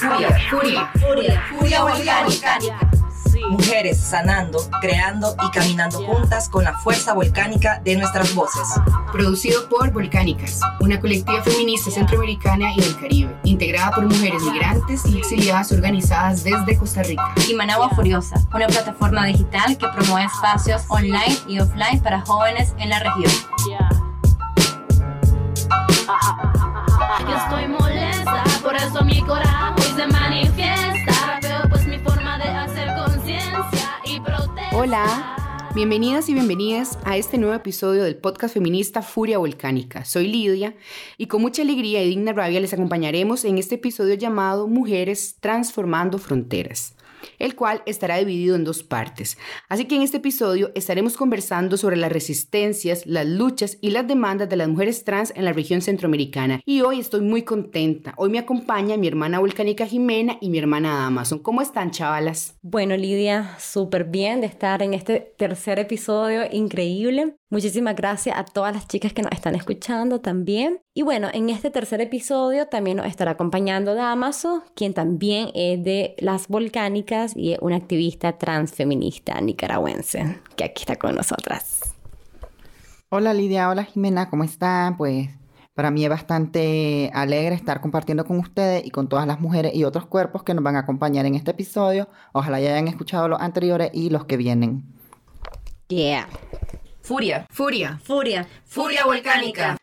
Furia, furia, furia, furia volcánica. Mujeres sanando, creando y caminando juntas con la fuerza volcánica de nuestras voces. Producido por Volcánicas, una colectiva feminista centroamericana y del Caribe, integrada por mujeres migrantes y exiliadas organizadas desde Costa Rica. Y Managua Furiosa, una plataforma digital que promueve espacios online y offline para jóvenes en la región. Yo estoy molesta, por eso mi coraje Hola, bienvenidas y bienvenidas a este nuevo episodio del podcast feminista Furia Volcánica. Soy Lidia y con mucha alegría y digna rabia les acompañaremos en este episodio llamado Mujeres Transformando Fronteras el cual estará dividido en dos partes. Así que en este episodio estaremos conversando sobre las resistencias, las luchas y las demandas de las mujeres trans en la región centroamericana. Y hoy estoy muy contenta. Hoy me acompaña mi hermana volcánica Jimena y mi hermana Amazon. ¿Cómo están, chavalas? Bueno, Lidia, súper bien de estar en este tercer episodio increíble. Muchísimas gracias a todas las chicas que nos están escuchando también. Y bueno, en este tercer episodio también nos estará acompañando Damaso, quien también es de las volcánicas y es una activista transfeminista nicaragüense, que aquí está con nosotras. Hola Lidia, hola Jimena, ¿cómo están? Pues para mí es bastante alegre estar compartiendo con ustedes y con todas las mujeres y otros cuerpos que nos van a acompañar en este episodio. Ojalá ya hayan escuchado los anteriores y los que vienen. Yeah. Furia, Furia. Furia. furia volcánica.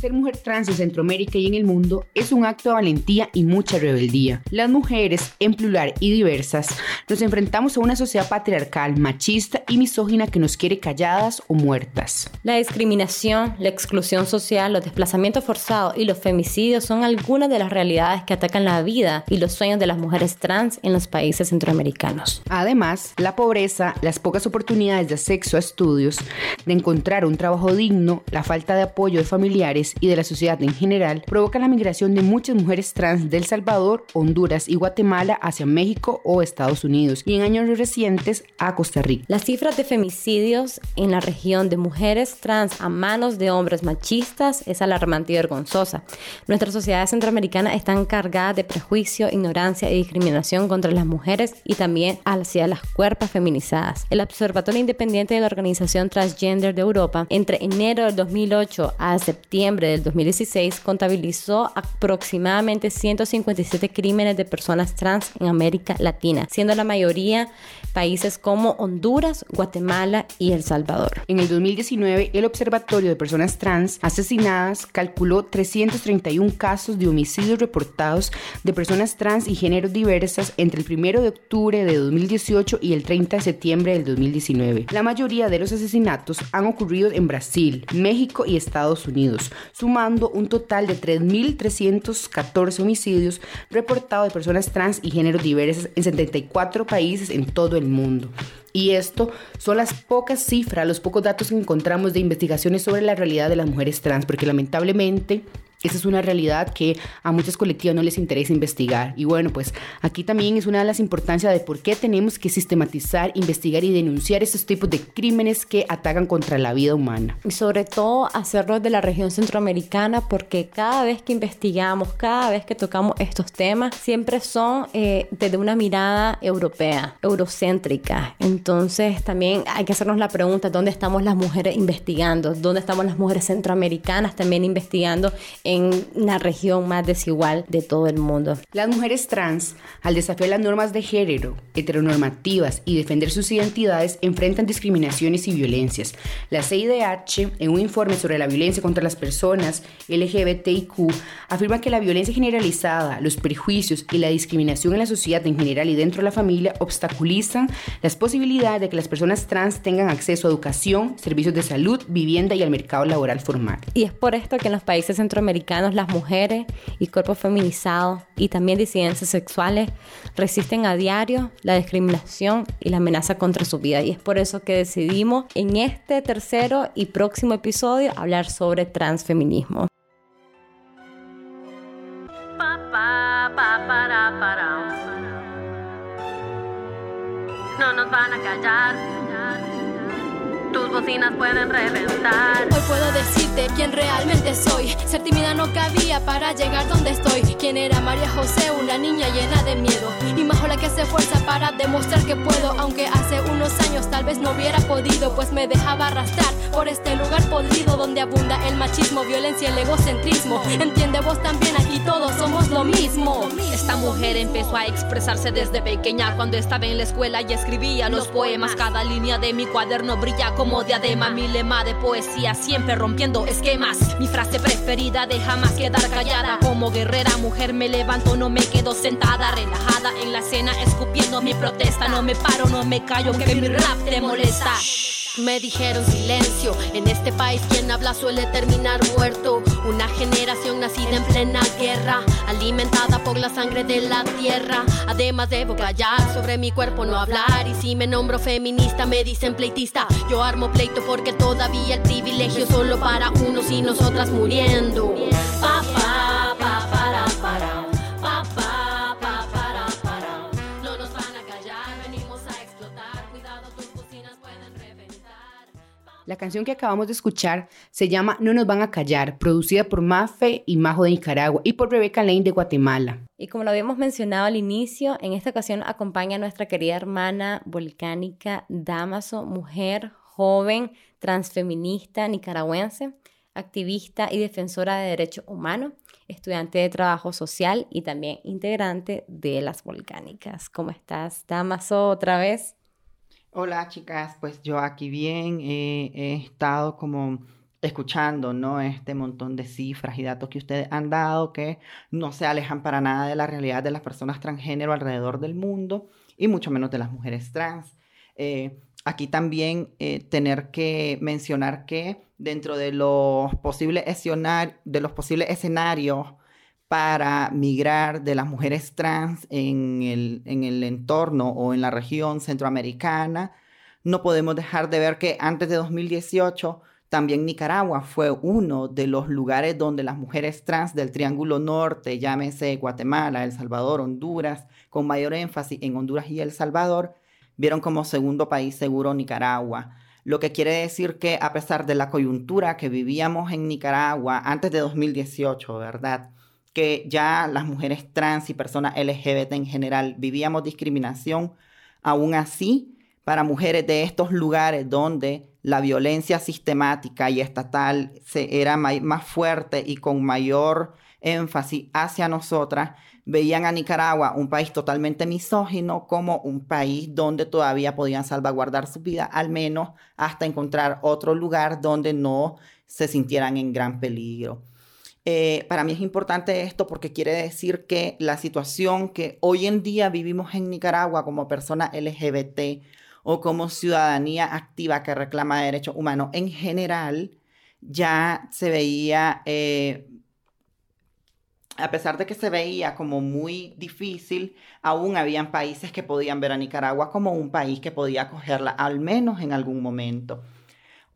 Ser mujer trans en Centroamérica y en el mundo es un acto de valentía y mucha rebeldía. Las mujeres, en plural y diversas, nos enfrentamos a una sociedad patriarcal, machista y misógina que nos quiere calladas o muertas. La discriminación, la exclusión social, los desplazamientos forzados y los femicidios son algunas de las realidades que atacan la vida y los sueños de las mujeres trans en los países centroamericanos. Además, la pobreza, las pocas oportunidades de acceso a estudios, de encontrar un trabajo digno, la falta de apoyo de familiares y de la sociedad en general provocan la migración de muchas mujeres trans del Salvador, Honduras y Guatemala hacia México o Estados Unidos y en años recientes a Costa Rica. Las cifras de femicidios en la región de mujeres trans a manos de hombres machistas es alarmante y vergonzosa. Nuestra sociedad centroamericana está cargada de prejuicio, ignorancia y discriminación contra las mujeres y también hacia las cuerpos feminizadas. El Observatorio Independiente de la Organización Transgender de Europa, entre enero del 2008 a septiembre del 2016, contabilizó aproximadamente 157 crímenes de personas trans en América Latina, siendo la mayoría países como Honduras, Guatemala y El Salvador. En el 2019, el Observatorio de Personas Trans Asesinadas calculó 331 casos de homicidios reportados de personas trans y géneros diversas entre el 1 de octubre de 2018 y el 30 de septiembre del 2019. La mayoría de los asesinatos han ocurrido en Brasil, México y Estados Unidos, sumando un total de 3.314 homicidios reportados de personas trans y géneros diversas en 74 países en todo el mundo. Y esto son las pocas cifras, los pocos datos que encontramos de investigaciones sobre la realidad de las mujeres trans, porque lamentablemente esa es una realidad que a muchas colectivas no les interesa investigar. Y bueno, pues aquí también es una de las importancias de por qué tenemos que sistematizar, investigar y denunciar estos tipos de crímenes que atacan contra la vida humana. Y sobre todo hacerlo de la región centroamericana porque cada vez que investigamos, cada vez que tocamos estos temas, siempre son eh, desde una mirada europea, eurocéntrica. Entonces también hay que hacernos la pregunta, ¿dónde estamos las mujeres investigando? ¿Dónde estamos las mujeres centroamericanas también investigando? En la región más desigual de todo el mundo. Las mujeres trans, al desafiar las normas de género, heteronormativas y defender sus identidades, enfrentan discriminaciones y violencias. La CIDH, en un informe sobre la violencia contra las personas LGBTIQ, afirma que la violencia generalizada, los prejuicios y la discriminación en la sociedad en general y dentro de la familia obstaculizan las posibilidades de que las personas trans tengan acceso a educación, servicios de salud, vivienda y al mercado laboral formal. Y es por esto que en los países centroamericanos las mujeres y cuerpos feminizados y también disidencias sexuales resisten a diario la discriminación y la amenaza contra su vida. Y es por eso que decidimos en este tercero y próximo episodio hablar sobre transfeminismo. Tus bocinas pueden reventar. Hoy puedo decirte quién realmente soy. Ser tímida no cabía para llegar donde estoy. ¿Quién era María José? Una niña llena de miedo. Y más la que hace fuerza para demostrar que puedo. Aunque hace unos años tal vez no hubiera podido, pues me dejaba arrastrar por este lugar podrido donde abunda el machismo, violencia, el egocentrismo. Entiende vos también, aquí todos somos lo mismo. Esta mujer empezó a expresarse desde pequeña cuando estaba en la escuela y escribía los poemas. Cada línea de mi cuaderno brilla como diadema. Mi lema de poesía siempre rompiendo esquemas. Mi frase preferida de jamás quedar callada. Como guerrera mujer me levanto, no me quedo sentada, relajada en la escena, escupiendo mi protesta. No me paro, no me callo, que mi rap te molesta. Me dijeron silencio, en este país quien habla suele terminar muerto. Una generación nacida en plena guerra, alimentada por la sangre de la tierra. Además debo callar sobre mi cuerpo, no hablar. Y si me nombro feminista, me dicen pleitista. Yo armo pleito porque todavía el privilegio solo para unos y nosotras muriendo. Papá, La canción que acabamos de escuchar se llama No nos van a callar, producida por Mafe y Majo de Nicaragua y por Rebecca Lane de Guatemala. Y como lo habíamos mencionado al inicio, en esta ocasión acompaña a nuestra querida hermana volcánica Damaso, mujer joven, transfeminista nicaragüense, activista y defensora de derechos humanos, estudiante de trabajo social y también integrante de las volcánicas. ¿Cómo estás, Damaso, otra vez? Hola chicas, pues yo aquí bien eh, he estado como escuchando, ¿no? Este montón de cifras y datos que ustedes han dado que no se alejan para nada de la realidad de las personas transgénero alrededor del mundo y mucho menos de las mujeres trans. Eh, aquí también eh, tener que mencionar que dentro de los posibles, de los posibles escenarios para migrar de las mujeres trans en el, en el entorno o en la región centroamericana, no podemos dejar de ver que antes de 2018 también Nicaragua fue uno de los lugares donde las mujeres trans del Triángulo Norte, llámese Guatemala, El Salvador, Honduras, con mayor énfasis en Honduras y El Salvador, vieron como segundo país seguro Nicaragua. Lo que quiere decir que a pesar de la coyuntura que vivíamos en Nicaragua antes de 2018, ¿verdad? Que ya las mujeres trans y personas LGBT en general vivíamos discriminación, aún así, para mujeres de estos lugares donde la violencia sistemática y estatal se, era más fuerte y con mayor énfasis hacia nosotras, veían a Nicaragua, un país totalmente misógino, como un país donde todavía podían salvaguardar su vida, al menos hasta encontrar otro lugar donde no se sintieran en gran peligro. Eh, para mí es importante esto porque quiere decir que la situación que hoy en día vivimos en Nicaragua como personas LGBT o como ciudadanía activa que reclama derechos humanos en general, ya se veía eh, a pesar de que se veía como muy difícil, aún habían países que podían ver a Nicaragua como un país que podía acogerla, al menos en algún momento.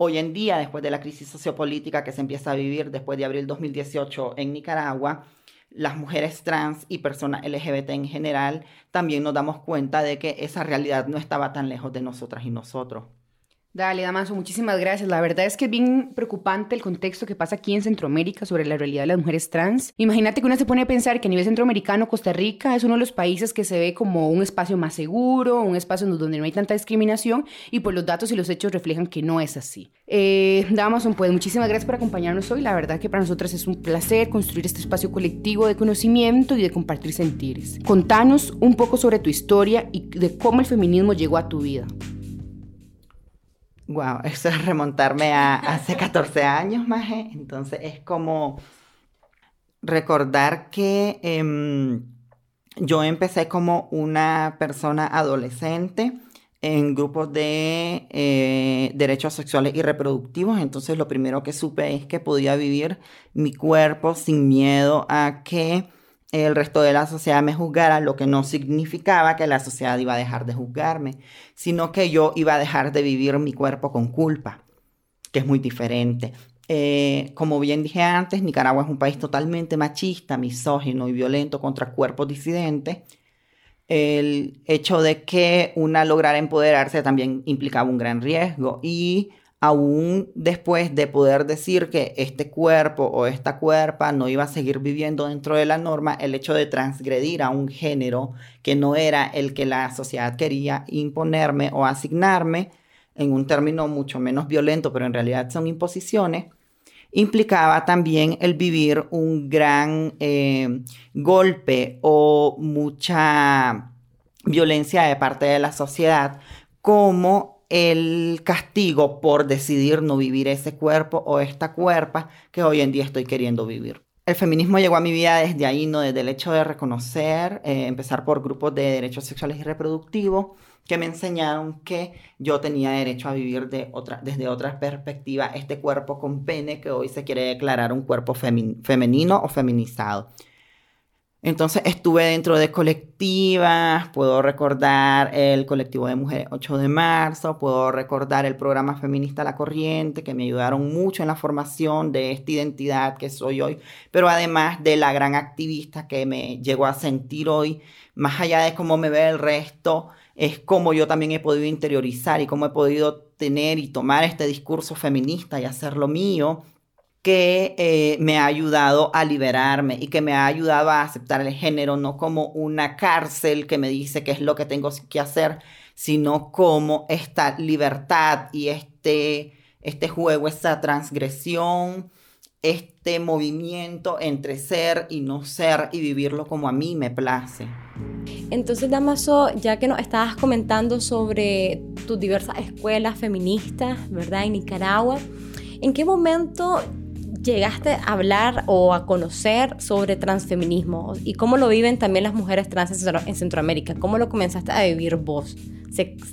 Hoy en día, después de la crisis sociopolítica que se empieza a vivir después de abril 2018 en Nicaragua, las mujeres trans y personas LGBT en general, también nos damos cuenta de que esa realidad no estaba tan lejos de nosotras y nosotros. Dale, Damaso, muchísimas gracias. La verdad es que es bien preocupante el contexto que pasa aquí en Centroamérica sobre la realidad de las mujeres trans. Imagínate que uno se pone a pensar que a nivel centroamericano, Costa Rica es uno de los países que se ve como un espacio más seguro, un espacio donde no hay tanta discriminación y pues los datos y los hechos reflejan que no es así. Eh, Damaso, pues muchísimas gracias por acompañarnos hoy. La verdad que para nosotras es un placer construir este espacio colectivo de conocimiento y de compartir sentires. Contanos un poco sobre tu historia y de cómo el feminismo llegó a tu vida. Wow, eso es remontarme a hace 14 años más. Entonces es como recordar que em, yo empecé como una persona adolescente en grupos de eh, derechos sexuales y reproductivos. Entonces lo primero que supe es que podía vivir mi cuerpo sin miedo a que el resto de la sociedad me juzgara, lo que no significaba que la sociedad iba a dejar de juzgarme, sino que yo iba a dejar de vivir mi cuerpo con culpa, que es muy diferente. Eh, como bien dije antes, Nicaragua es un país totalmente machista, misógino y violento contra cuerpos disidentes. El hecho de que una lograra empoderarse también implicaba un gran riesgo y aún después de poder decir que este cuerpo o esta cuerpa no iba a seguir viviendo dentro de la norma, el hecho de transgredir a un género que no era el que la sociedad quería imponerme o asignarme, en un término mucho menos violento, pero en realidad son imposiciones, implicaba también el vivir un gran eh, golpe o mucha violencia de parte de la sociedad como el castigo por decidir no vivir ese cuerpo o esta cuerpa que hoy en día estoy queriendo vivir. El feminismo llegó a mi vida desde ahí, ¿no? Desde el hecho de reconocer, eh, empezar por grupos de derechos sexuales y reproductivos, que me enseñaron que yo tenía derecho a vivir de otra, desde otra perspectiva este cuerpo con pene que hoy se quiere declarar un cuerpo femenino o feminizado. Entonces estuve dentro de colectivas, puedo recordar el colectivo de mujeres 8 de marzo, puedo recordar el programa feminista La Corriente, que me ayudaron mucho en la formación de esta identidad que soy hoy, pero además de la gran activista que me llegó a sentir hoy, más allá de cómo me ve el resto, es cómo yo también he podido interiorizar y cómo he podido tener y tomar este discurso feminista y hacerlo mío que eh, me ha ayudado a liberarme y que me ha ayudado a aceptar el género no como una cárcel que me dice qué es lo que tengo que hacer, sino como esta libertad y este, este juego, esta transgresión, este movimiento entre ser y no ser y vivirlo como a mí me place. Entonces, Damaso, ya que nos estabas comentando sobre tus diversas escuelas feministas, ¿verdad? En Nicaragua, ¿en qué momento llegaste a hablar o a conocer sobre transfeminismo y cómo lo viven también las mujeres trans en Centroamérica? ¿Cómo lo comenzaste a vivir vos?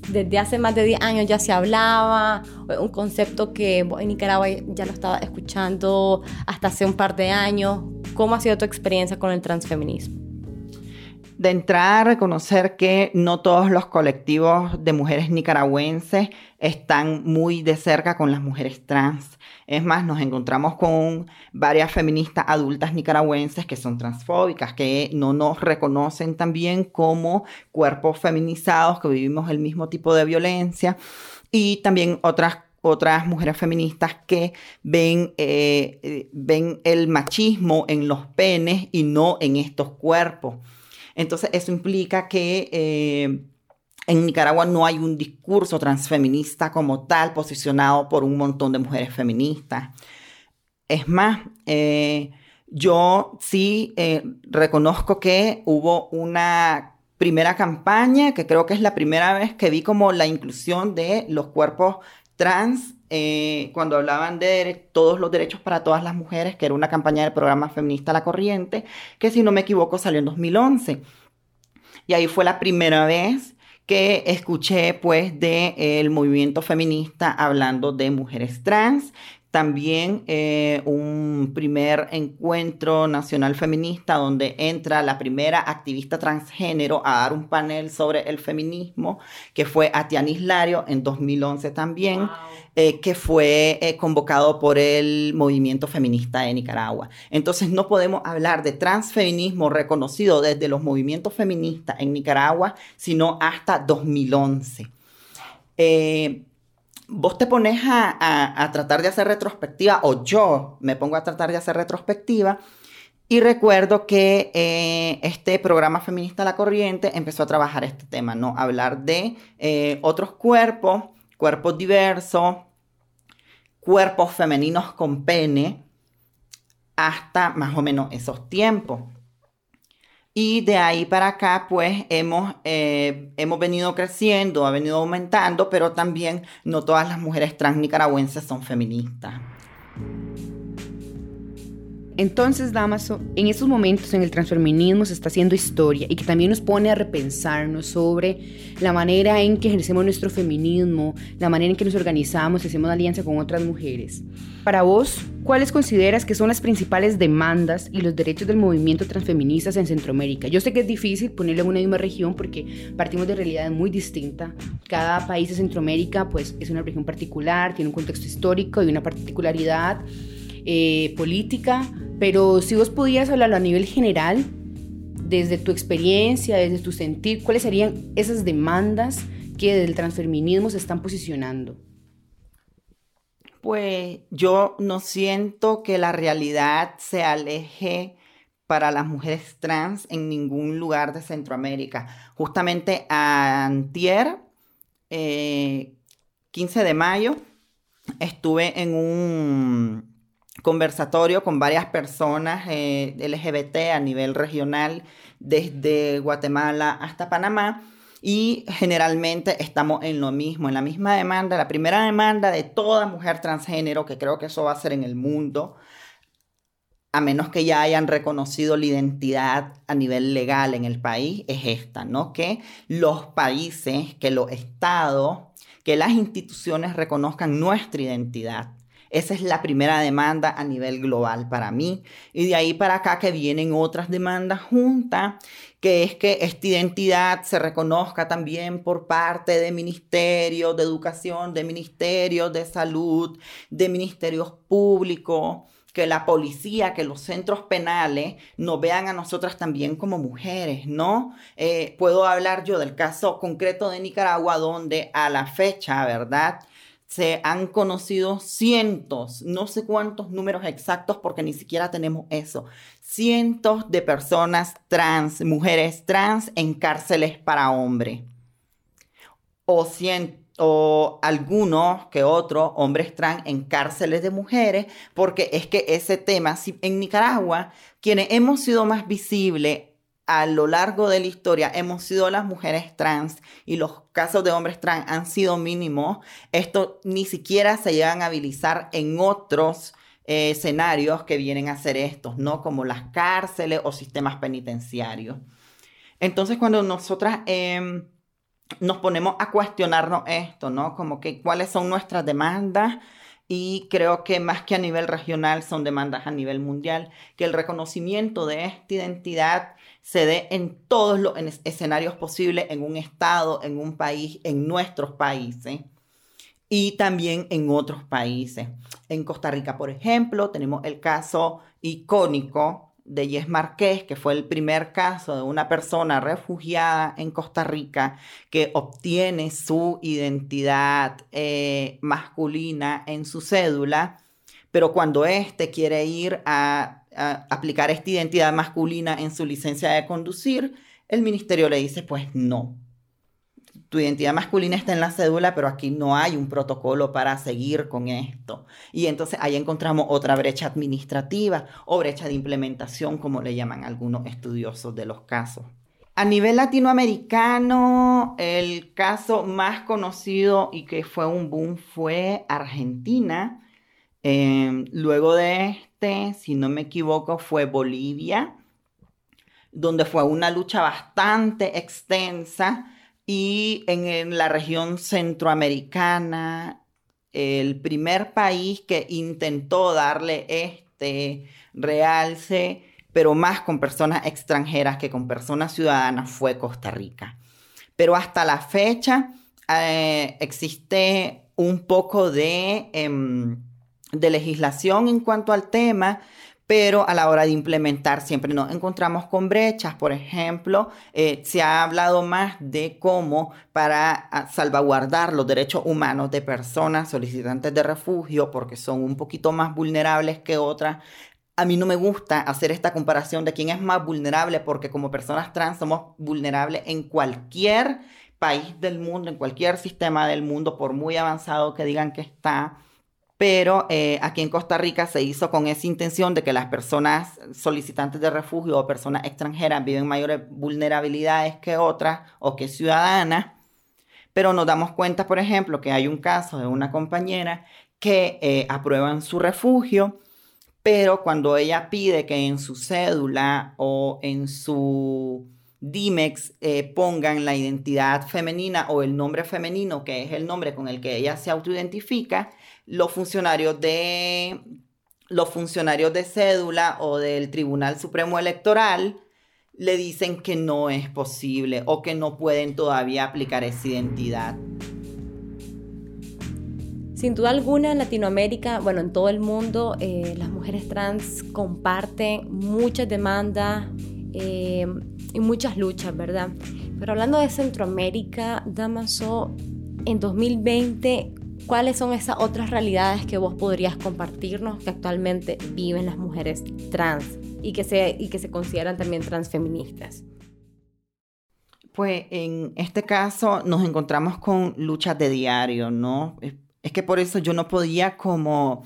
desde hace más de 10 años ya se hablaba, un concepto que en Nicaragua ya lo estaba escuchando hasta hace un par de años. ¿Cómo ha sido tu experiencia con el transfeminismo? De entrada, reconocer que no todos los colectivos de mujeres nicaragüenses están muy de cerca con las mujeres trans. Es más, nos encontramos con varias feministas adultas nicaragüenses que son transfóbicas, que no nos reconocen también como cuerpos feminizados, que vivimos el mismo tipo de violencia, y también otras otras mujeres feministas que ven, eh, eh, ven el machismo en los penes y no en estos cuerpos. Entonces, eso implica que eh, en Nicaragua no hay un discurso transfeminista como tal posicionado por un montón de mujeres feministas. Es más, eh, yo sí eh, reconozco que hubo una primera campaña, que creo que es la primera vez que vi como la inclusión de los cuerpos trans, eh, cuando hablaban de todos los derechos para todas las mujeres, que era una campaña del programa feminista La Corriente, que si no me equivoco salió en 2011. Y ahí fue la primera vez que escuché pues del el movimiento feminista hablando de mujeres trans, también eh, un primer encuentro nacional feminista donde entra la primera activista transgénero a dar un panel sobre el feminismo, que fue Atianis Lario en 2011 también, eh, que fue eh, convocado por el movimiento feminista de Nicaragua. Entonces no podemos hablar de transfeminismo reconocido desde los movimientos feministas en Nicaragua, sino hasta 2011 vos te pones a, tratar de hacer retrospectiva, o yo me pongo a tratar de hacer retrospectiva, y recuerdo que eh, este programa feminista La Corriente empezó a trabajar este tema, ¿no? Hablar de eh, otros cuerpos, cuerpos diversos, cuerpos femeninos con pene, hasta más o menos esos tiempos. Y de ahí para acá, pues hemos, eh, hemos venido creciendo, ha venido aumentando, pero también no todas las mujeres trans nicaragüenses son feministas. Entonces, Damaso, en estos momentos en el transfeminismo se está haciendo historia y que también nos pone a repensarnos sobre la manera en que ejercemos nuestro feminismo, la manera en que nos organizamos y hacemos alianza con otras mujeres. Para vos, ¿cuáles consideras que son las principales demandas y los derechos del movimiento transfeministas en Centroamérica? Yo sé que es difícil ponerlo en una misma región porque partimos de realidades muy distintas. Cada país de Centroamérica pues, es una región particular, tiene un contexto histórico y una particularidad eh, política, pero si vos pudieras hablarlo a nivel general, desde tu experiencia, desde tu sentir, ¿cuáles serían esas demandas que del transfeminismo se están posicionando? Pues yo no siento que la realidad se aleje para las mujeres trans en ningún lugar de Centroamérica. Justamente antier, 15 eh, de mayo, estuve en un conversatorio con varias personas eh, LGBT a nivel regional, desde Guatemala hasta Panamá, y generalmente estamos en lo mismo, en la misma demanda, la primera demanda de toda mujer transgénero, que creo que eso va a ser en el mundo, a menos que ya hayan reconocido la identidad a nivel legal en el país, es esta, ¿no? Que los países, que los estados, que las instituciones reconozcan nuestra identidad. Esa es la primera demanda a nivel global para mí. Y de ahí para acá que vienen otras demandas juntas, que es que esta identidad se reconozca también por parte de ministerios de educación, de ministerios de salud, de ministerios públicos que la policía, que los centros penales nos vean a nosotras también como mujeres, ¿no? Eh, puedo hablar yo del caso concreto de Nicaragua, donde a la fecha, ¿verdad? Se han conocido cientos, no sé cuántos números exactos porque ni siquiera tenemos eso, cientos de personas trans, mujeres trans en cárceles para hombres. O, o algunos que otros hombres trans en cárceles de mujeres, porque es que ese tema, en Nicaragua, quienes hemos sido más visibles a lo largo de la historia hemos sido las mujeres trans y los casos de hombres trans han sido mínimos, esto ni siquiera se llegan a habilitar en otros eh, escenarios que vienen a ser estos, ¿no? Como las cárceles o sistemas penitenciarios. Entonces, cuando nosotras em, nos ponemos a cuestionarnos esto, ¿no? Como que cuáles son nuestras demandas, y creo que más que a nivel regional son demandas a nivel mundial, que el reconocimiento de esta identidad se dé en todos los escenarios posibles, en un estado, en un país, en nuestros países y también en otros países. En Costa Rica, por ejemplo, tenemos el caso icónico de Yes Marqués, que fue el primer caso de una persona refugiada en Costa Rica que obtiene su identidad eh, masculina en su cédula, pero cuando éste quiere ir a aplicar esta identidad masculina en su licencia de conducir, el ministerio le dice, pues no. Tu identidad masculina está en la cédula, pero aquí no hay un protocolo para seguir con esto. Y entonces ahí encontramos otra brecha administrativa o brecha de implementación, como le llaman algunos estudiosos de los casos. A nivel latinoamericano, el caso más conocido y que fue un boom fue Argentina. Em, luego de si no me equivoco, fue Bolivia, donde fue una lucha bastante extensa y en, la región centroamericana, el primer país que intentó darle este realce, pero más con personas extranjeras que con personas ciudadanas, fue Costa Rica. Pero hasta la fecha eh, existe un poco de... Em, de legislación en cuanto al tema, pero a la hora de implementar siempre nos encontramos con brechas. Por ejemplo, eh, se ha hablado más de cómo para ah, salvaguardar los derechos humanos de personas solicitantes de refugio, porque son un poquito más vulnerables que otras. A mí no me gusta hacer esta comparación de quién es más vulnerable, porque como personas trans somos vulnerables en cualquier país del mundo, en cualquier sistema del mundo, por muy avanzado que digan que está pero eh, aquí en Costa Rica se hizo con esa intención de que las personas solicitantes de refugio o personas extranjeras viven mayores vulnerabilidades que otras o que ciudadanas, pero nos damos cuenta, por ejemplo, que hay un caso de una compañera que eh, aprueban su refugio, pero cuando ella pide que en su cédula o en su Dimex eh, pongan la identidad femenina o el nombre femenino, que es el nombre con el que ella se autoidentifica, los funcionarios de los funcionarios de cédula o del Tribunal Supremo Electoral le dicen que no es posible o que no pueden todavía aplicar esa identidad. Sin duda alguna, en Latinoamérica, bueno, en todo el mundo, eh, las mujeres trans comparten muchas demandas eh, y muchas luchas, ¿verdad? Pero hablando de Centroamérica, Damaso, en 2020 ¿Cuáles son esas otras realidades que vos podrías compartirnos que actualmente viven las mujeres trans y que se, y que se consideran también transfeministas? Pues en este caso nos encontramos con luchas de diario, ¿no? Es que por eso yo no podía como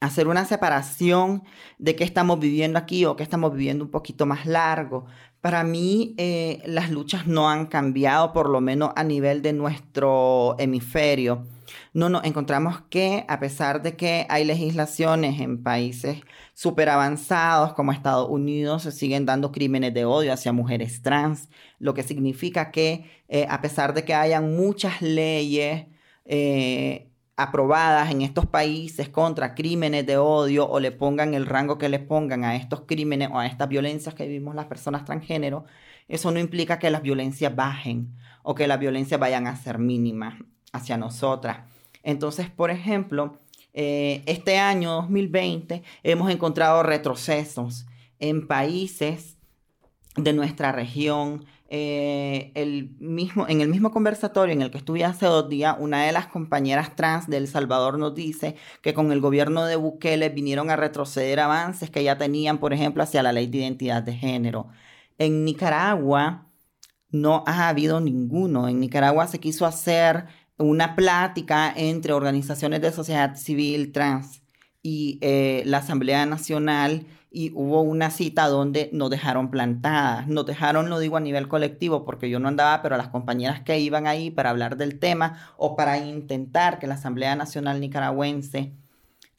hacer una separación de qué estamos viviendo aquí o qué estamos viviendo un poquito más largo. Para mí eh, las luchas no han cambiado, por lo menos a nivel de nuestro hemisferio. No nos encontramos que a pesar de que hay legislaciones en países súper avanzados como Estados Unidos, se siguen dando crímenes de odio hacia mujeres trans, lo que significa que eh, a pesar de que hayan muchas leyes, eh, aprobadas en estos países contra crímenes de odio o le pongan el rango que le pongan a estos crímenes o a estas violencias que vivimos las personas transgénero, eso no implica que las violencias bajen o que las violencias vayan a ser mínimas hacia nosotras. Entonces, por ejemplo, eh, este año 2020 hemos encontrado retrocesos en países de nuestra región, eh, el mismo, en el mismo conversatorio en el que estuve hace dos días, una de las compañeras trans de El Salvador nos dice que con el gobierno de Bukele vinieron a retroceder avances que ya tenían, por ejemplo, hacia la ley de identidad de género. En Nicaragua no ha habido ninguno. En Nicaragua se quiso hacer una plática entre organizaciones de sociedad civil trans y eh, la Asamblea Nacional y hubo una cita donde nos dejaron plantadas. Nos dejaron, lo digo a nivel colectivo, porque yo no andaba, pero las compañeras que iban ahí para hablar del tema o para intentar que la Asamblea Nacional Nicaragüense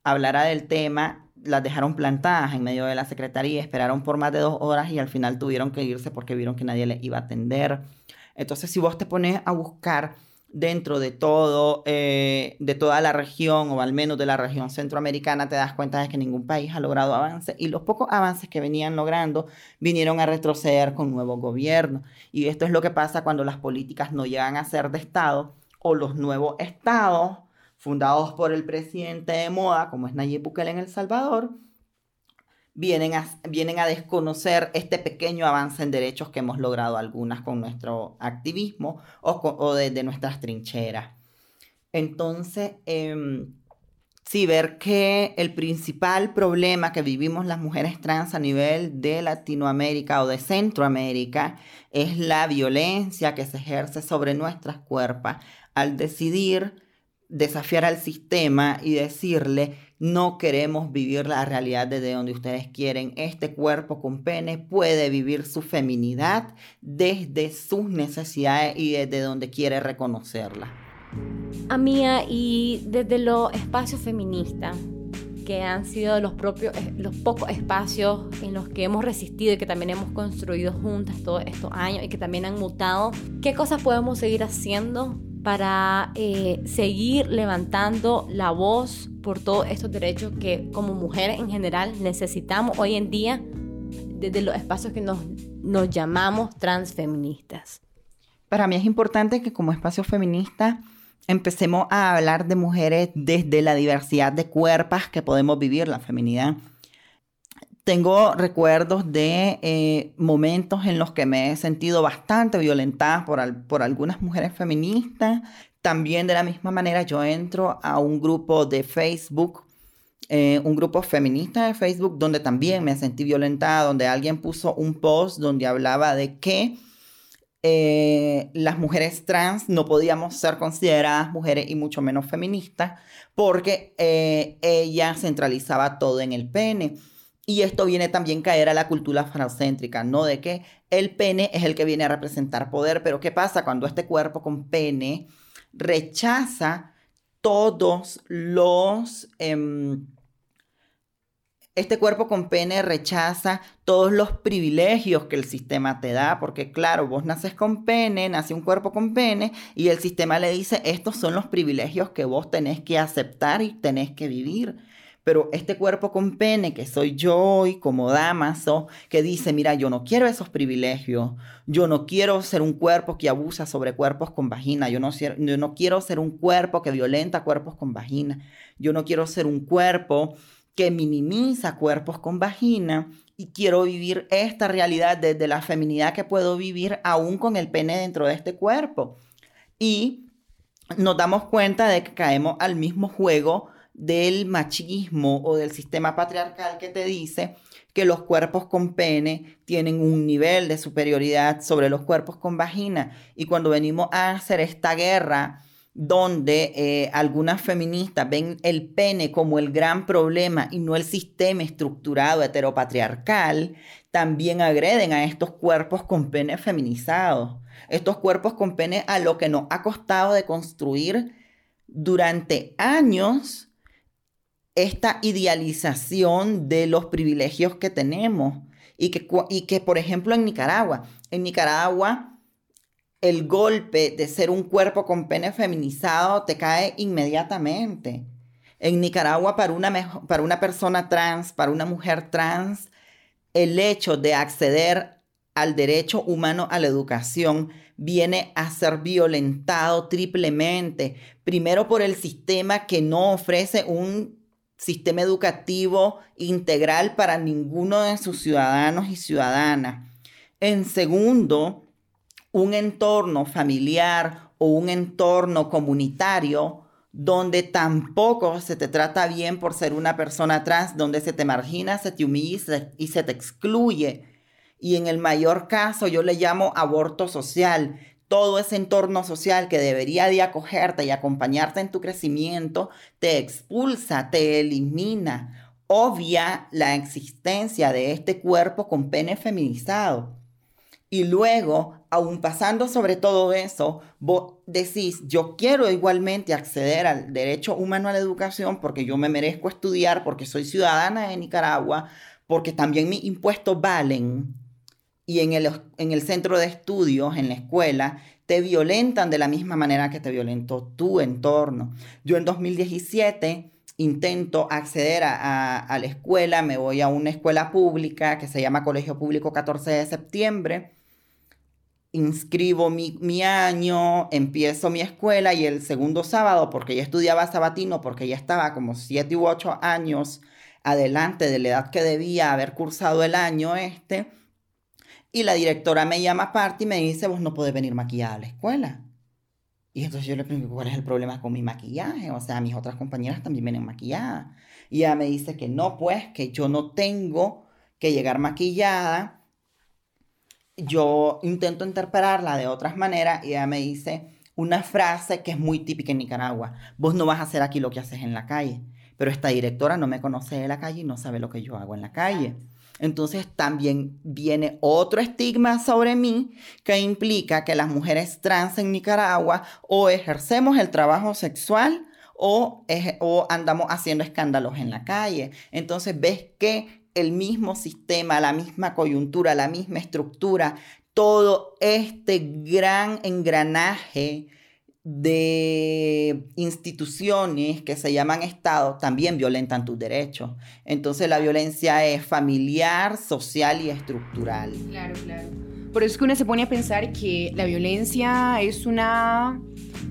hablara del tema, las dejaron plantadas en medio de la secretaría, esperaron por más de dos horas y al final tuvieron que irse porque vieron que nadie les iba a atender. Entonces, si vos te pones a buscar dentro de todo, eh, de toda la región, o al menos de la región centroamericana, te das cuenta de que ningún país ha logrado avances y los pocos avances que venían logrando vinieron a retroceder con nuevos gobiernos. Y esto es lo que pasa cuando las políticas no llegan a ser de Estado o los nuevos estados fundados por el presidente de moda, como es Nayib Bukele en El Salvador, vienen a, vienen a desconocer este pequeño avance en derechos que hemos logrado algunas con nuestro activismo o, desde nuestras trincheras. Entonces, em, sí, ver que el principal problema que vivimos las mujeres trans a nivel de Latinoamérica o de Centroamérica es la violencia que se ejerce sobre nuestras cuerpos al decidir desafiar al sistema y decirle, no queremos vivir la realidad desde donde ustedes quieren. Este cuerpo con pene puede vivir su feminidad desde sus necesidades y desde donde quiere reconocerla. Amía, y desde los espacios feministas, que han sido los propios, eh, los pocos espacios en los que hemos resistido y que también hemos construido juntas todos estos años y que también han mutado, ¿qué cosas podemos seguir haciendo para eh, seguir levantando la voz por todos estos derechos que como mujeres en general necesitamos hoy en día desde los espacios que nos, nos llamamos transfeministas. Para mí es importante que como espacio feminista empecemos a hablar de mujeres desde la diversidad de cuerpos que podemos vivir la feminidad tengo recuerdos de eh, momentos en los que me he sentido bastante violentada por, por algunas mujeres feministas. También de la misma manera yo entro a un grupo de Facebook, eh, un grupo feminista de Facebook, donde también me sentí violentada, donde alguien puso un post donde hablaba de que eh, las mujeres trans no podíamos ser consideradas mujeres y mucho menos feministas porque ella centralizaba todo en el pene. Y esto viene también a caer a la cultura falocéntrica, ¿no? De que el pene es el que viene a representar poder, pero ¿qué pasa cuando este cuerpo con pene rechaza todos los... Em, este cuerpo con pene rechaza todos los privilegios que el sistema te da, porque claro, vos naces con pene, nace un cuerpo con pene, y el sistema le dice, estos son los privilegios que vos tenés que aceptar y tenés que vivir. Pero este cuerpo con pene que soy yo hoy como Damaso, que dice, mira, yo no quiero esos privilegios, yo no quiero ser un cuerpo que abusa sobre cuerpos con vagina, yo no, yo no quiero ser un cuerpo que violenta cuerpos con vagina, yo no quiero ser un cuerpo que minimiza cuerpos con vagina y quiero vivir esta realidad desde la feminidad que puedo vivir aún con el pene dentro de este cuerpo. Y nos damos cuenta de que caemos al mismo juego del machismo o del sistema patriarcal que te dice que los cuerpos con pene tienen un nivel de superioridad sobre los cuerpos con vagina. Y cuando venimos a hacer esta guerra donde eh, algunas feministas ven el pene como el gran problema y no el sistema estructurado heteropatriarcal, también agreden a estos cuerpos con pene feminizados. Estos cuerpos con pene a lo que nos ha costado de construir durante años esta idealización de los privilegios que tenemos. Y que, y que, por ejemplo, en Nicaragua, en Nicaragua, el golpe de ser un cuerpo con pene feminizado te cae inmediatamente. En Nicaragua, para una, para una persona trans, para una mujer trans, el hecho de acceder al derecho humano a la educación viene a ser violentado triplemente. Primero por el sistema que no ofrece un sistema educativo integral para ninguno de sus ciudadanos y ciudadanas. En segundo, un entorno familiar o un entorno comunitario donde tampoco se te trata bien por ser una persona trans, donde se te margina, se te humilla y se, te excluye. Y en el mayor caso yo le llamo aborto social, todo ese entorno social que debería de acogerte y acompañarte en tu crecimiento, te expulsa, te elimina, obvia la existencia de este cuerpo con pene feminizado. Y luego, aún pasando sobre todo eso, vos decís, yo quiero igualmente acceder al derecho humano a la educación porque yo me merezco estudiar, porque soy ciudadana de Nicaragua, porque también mis impuestos valen y en el, en el centro de estudios, en la escuela, te violentan de la misma manera que te violentó tu entorno. Yo en 2017 intento acceder a, la escuela, me voy a una escuela pública que se llama Colegio Público 14 de septiembre, inscribo mi, mi, año, empiezo mi escuela y el segundo sábado, porque ya estudiaba sabatino, porque ya estaba como 7 u 8 años adelante de la edad que debía haber cursado el año este, y la directora me llama aparte y me dice, vos no podés venir maquillada a la escuela. Y entonces yo le pregunto, ¿cuál es el problema con mi maquillaje? O sea, mis otras compañeras también vienen maquilladas. Y ella me dice que no, pues, que yo no tengo que llegar maquillada. Yo intento interpretarla de otras maneras y ella me dice una frase que es muy típica en Nicaragua. Vos no vas a hacer aquí lo que haces en la calle. Pero esta directora no me conoce de la calle y no sabe lo que yo hago en la calle. Entonces también viene otro estigma sobre mí que implica que las mujeres trans en Nicaragua o ejercemos el trabajo sexual o, o andamos haciendo escándalos en la calle. Entonces ves que el mismo sistema, la misma coyuntura, la misma estructura, todo este gran engranaje de instituciones que se llaman Estado también violentan tus derechos. Entonces la violencia es familiar, social y estructural. Claro, claro. Por eso es que uno se pone a pensar que la violencia es una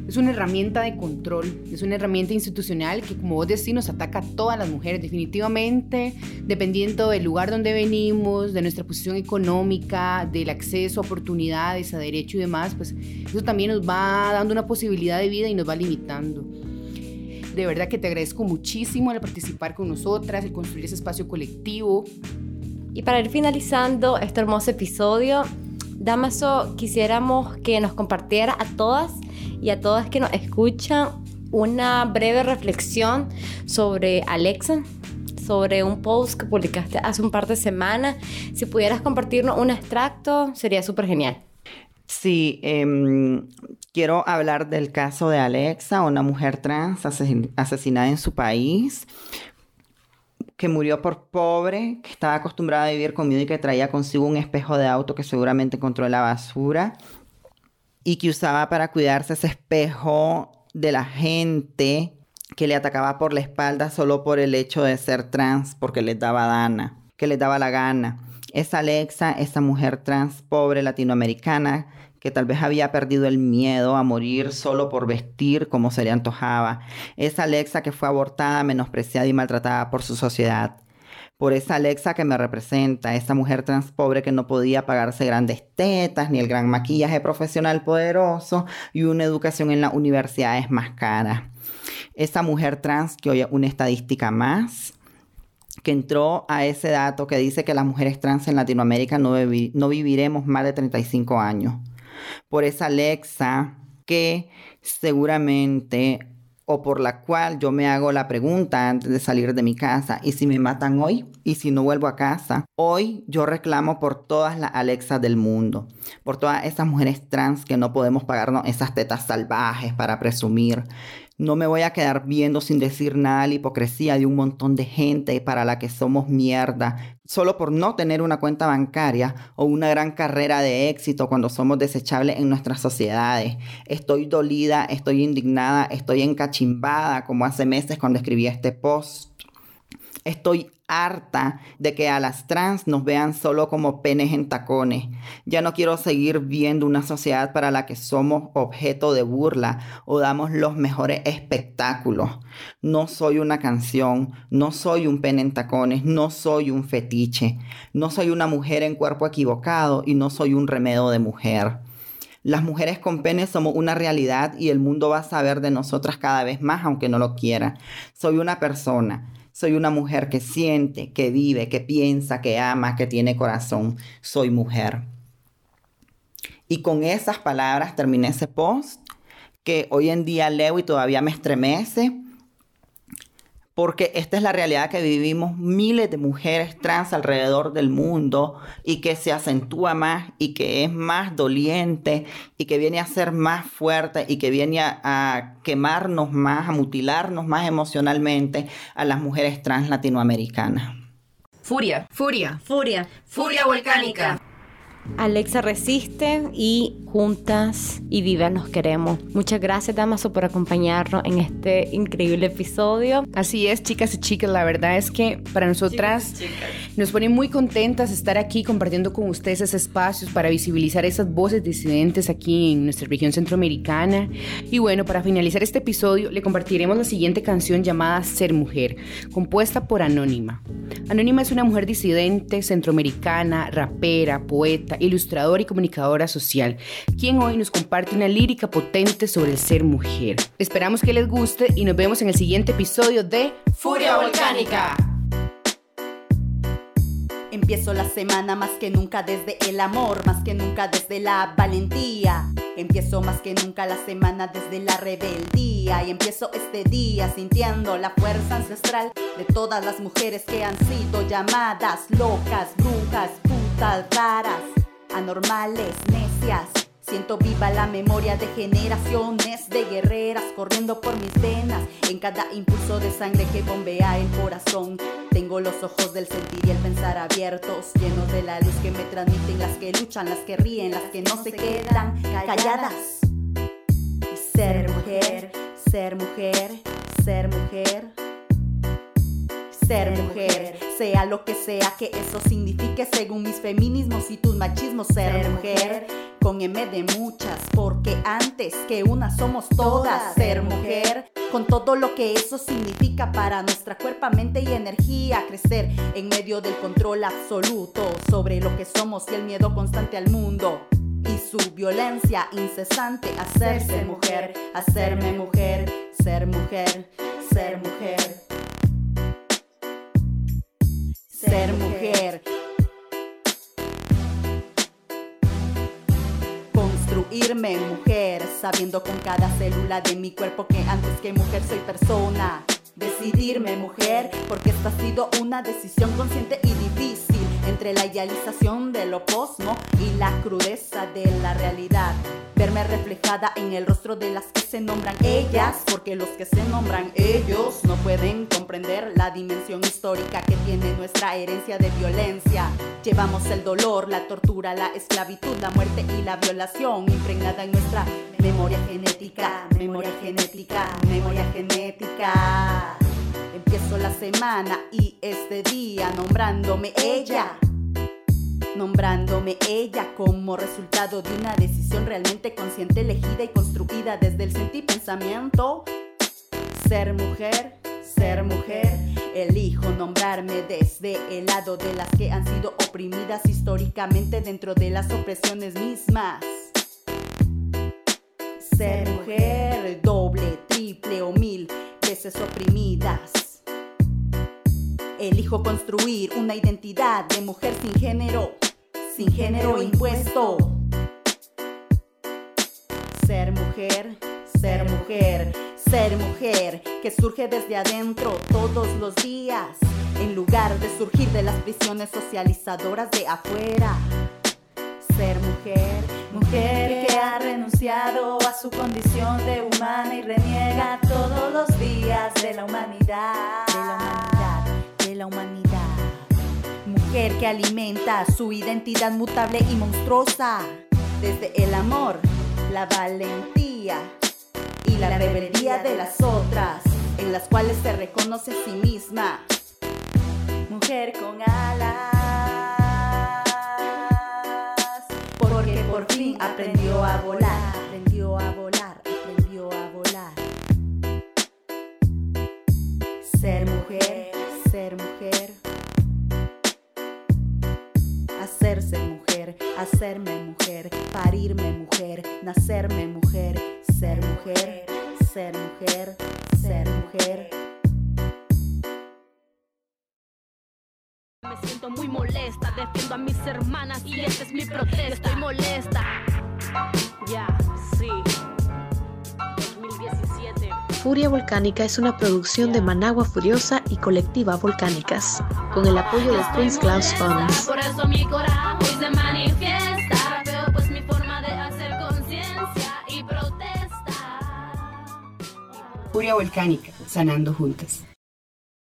es una herramienta de control, es una herramienta institucional que, como vos decís, nos ataca a todas las mujeres. Definitivamente, dependiendo del lugar donde venimos, de nuestra posición económica, del acceso a oportunidades, a derecho y demás, pues eso también nos va dando una posibilidad de vida y nos va limitando. De verdad que te agradezco muchísimo al participar con nosotras, el construir ese espacio colectivo. Y para ir finalizando este hermoso episodio, Damaso, quisiéramos que nos compartiera a todas y a todas que nos escuchan una breve reflexión sobre Alexa, sobre un post que publicaste hace un par de semanas. Si pudieras compartirnos un extracto, sería súper genial. Sí, em, quiero hablar del caso de Alexa, una mujer trans asesinada en su país, que murió por pobre, que estaba acostumbrada a vivir conmigo y que traía consigo un espejo de auto que seguramente encontró en la basura y que usaba para cuidarse ese espejo de la gente que le atacaba por la espalda solo por el hecho de ser trans, porque les daba gana, que les daba la gana. Es Alexa, esa mujer trans pobre latinoamericana que tal vez había perdido el miedo a morir solo por vestir como se le antojaba. Es Alexa que fue abortada, menospreciada y maltratada por su sociedad. Por esa Alexa que me representa, esa mujer trans pobre que no podía pagarse grandes tetas, ni el gran maquillaje profesional poderoso y una educación en las universidades más cara. Esa mujer trans que hoy una estadística más, que entró a ese dato que dice que las mujeres trans en Latinoamérica no, no viviremos más de 35 años. Por esa Alexa que seguramente o por la cual yo me hago la pregunta antes de salir de mi casa, ¿y si me matan hoy? ¿Y si no vuelvo a casa? Hoy yo reclamo por todas las Alexas del mundo, por todas esas mujeres trans que no podemos pagarnos esas tetas salvajes para presumir, no me voy a quedar viendo sin decir nada la hipocresía de un montón de gente para la que somos mierda, solo por no tener una cuenta bancaria o una gran carrera de éxito cuando somos desechables en nuestras sociedades. Estoy dolida, estoy indignada, estoy encachimbada, como hace meses cuando escribí este post. Estoy harta de que a las trans nos vean solo como penes en tacones. Ya no quiero seguir viendo una sociedad para la que somos objeto de burla o damos los mejores espectáculos. No soy una canción, no soy un pene en tacones, no soy un fetiche, no soy una mujer en cuerpo equivocado y no soy un remedio de mujer. Las mujeres con pene somos una realidad y el mundo va a saber de nosotras cada vez más aunque no lo quiera. Soy una persona soy una mujer que siente, que vive, que piensa, que ama, que tiene corazón. Soy mujer. Y con esas palabras terminé ese post que hoy en día leo y todavía me estremece porque esta es la realidad que vivimos miles de mujeres trans alrededor del mundo y que se acentúa más y que es más doliente y que viene a ser más fuerte y que viene a, quemarnos más, a mutilarnos más emocionalmente a las mujeres trans latinoamericanas. Furia, furia, furia, furia volcánica. Alexa resiste y juntas y vivas nos queremos. Muchas gracias Damaso por acompañarnos en este increíble episodio. Así es, chicas y chicas, la verdad es que para nosotras nos pone muy contentas estar aquí compartiendo con ustedes esos espacios para visibilizar esas voces disidentes aquí en nuestra región centroamericana. Y bueno, para finalizar este episodio le compartiremos la siguiente canción llamada Ser Mujer, compuesta por Anónima. Anónima es una mujer disidente centroamericana, rapera, poeta, ilustradora y comunicadora social, quien hoy nos comparte una lírica potente sobre el ser mujer. Esperamos que les guste y nos vemos en el siguiente episodio de Furia Volcánica. Empiezo la semana más que nunca desde el amor, más que nunca desde la valentía. Empiezo más que nunca la semana desde la rebeldía y empiezo este día sintiendo la fuerza ancestral de todas las mujeres que han sido llamadas locas, brujas, putas, raras, anormales, necias. Siento viva la memoria de generaciones de guerreras corriendo por mis venas en cada impulso de sangre que bombea el corazón. Tengo los ojos del sentir y el pensar abiertos, llenos de la luz que me transmiten las que luchan, las que ríen, las que no se quedan calladas. Ser mujer, ser mujer, ser mujer ser mujer, sea lo que sea que eso signifique según mis feminismos y tus machismos, ser mujer con M de muchas, porque antes que una somos todas, ser mujer, con todo lo que eso significa para nuestra cuerpo, mente y energía, crecer en medio del control absoluto sobre lo que somos y el miedo constante al mundo. Y su violencia incesante, hacerse mujer, hacerme mujer, ser mujer, ser mujer ser mujer. Construirme mujer, sabiendo con cada célula de mi cuerpo que antes que mujer soy persona. Decidirme mujer, porque esta ha sido una decisión consciente y difícil entre la idealización de lo posmo y la crudeza de la realidad verme reflejada en el rostro de las que se nombran ellas, porque los que se nombran ellos no pueden comprender la dimensión histórica que tiene nuestra herencia de violencia. Llevamos el dolor, la tortura, la esclavitud, la muerte y la violación impregnada en nuestra memoria genética, memoria genética, memoria genética. Empiezo la semana y este día nombrándome ella nombrándome ella como resultado de una decisión realmente consciente, elegida y construida desde el sentimiento pensamiento. Ser mujer, ser mujer. Elijo nombrarme desde el lado de las que han sido oprimidas históricamente dentro de las opresiones mismas. Ser mujer, doble, triple o mil veces oprimidas. Elijo construir una identidad de mujer sin género, sin género impuesto. Ser mujer, ser mujer, ser mujer, que surge desde adentro todos los días, en lugar de surgir de las prisiones socializadoras de afuera. Ser mujer, Mujer que ha renunciado a su condición de humana y reniega todos los días de la humanidad. de la humanidad, la humanidad. Mujer que alimenta su identidad mutable y monstruosa, desde el amor, la valentía y la rebeldía de las otras, en las cuales se reconoce a sí misma. Mujer con alas. Porque por fin aprendió a volar, aprendió a volar, aprendió a volar. Ser mujer, Hacerse mujer, hacerme mujer, parirme mujer, nacerme mujer, ser mujer, ser mujer, ser mujer. Me siento muy molesta, defiendo a mis hermanas y esta es mi protesta. Estoy molesta. Ya, sí. 2017. Furia Volcánica es una producción de Managua Furiosa y Colectiva Volcánicas, con el apoyo de Prince Klaus Funds. Por eso mi coraje hoy se manifiesta. Veo pues mi forma de hacer conciencia y protesta. Furia Volcánica, sanando juntas.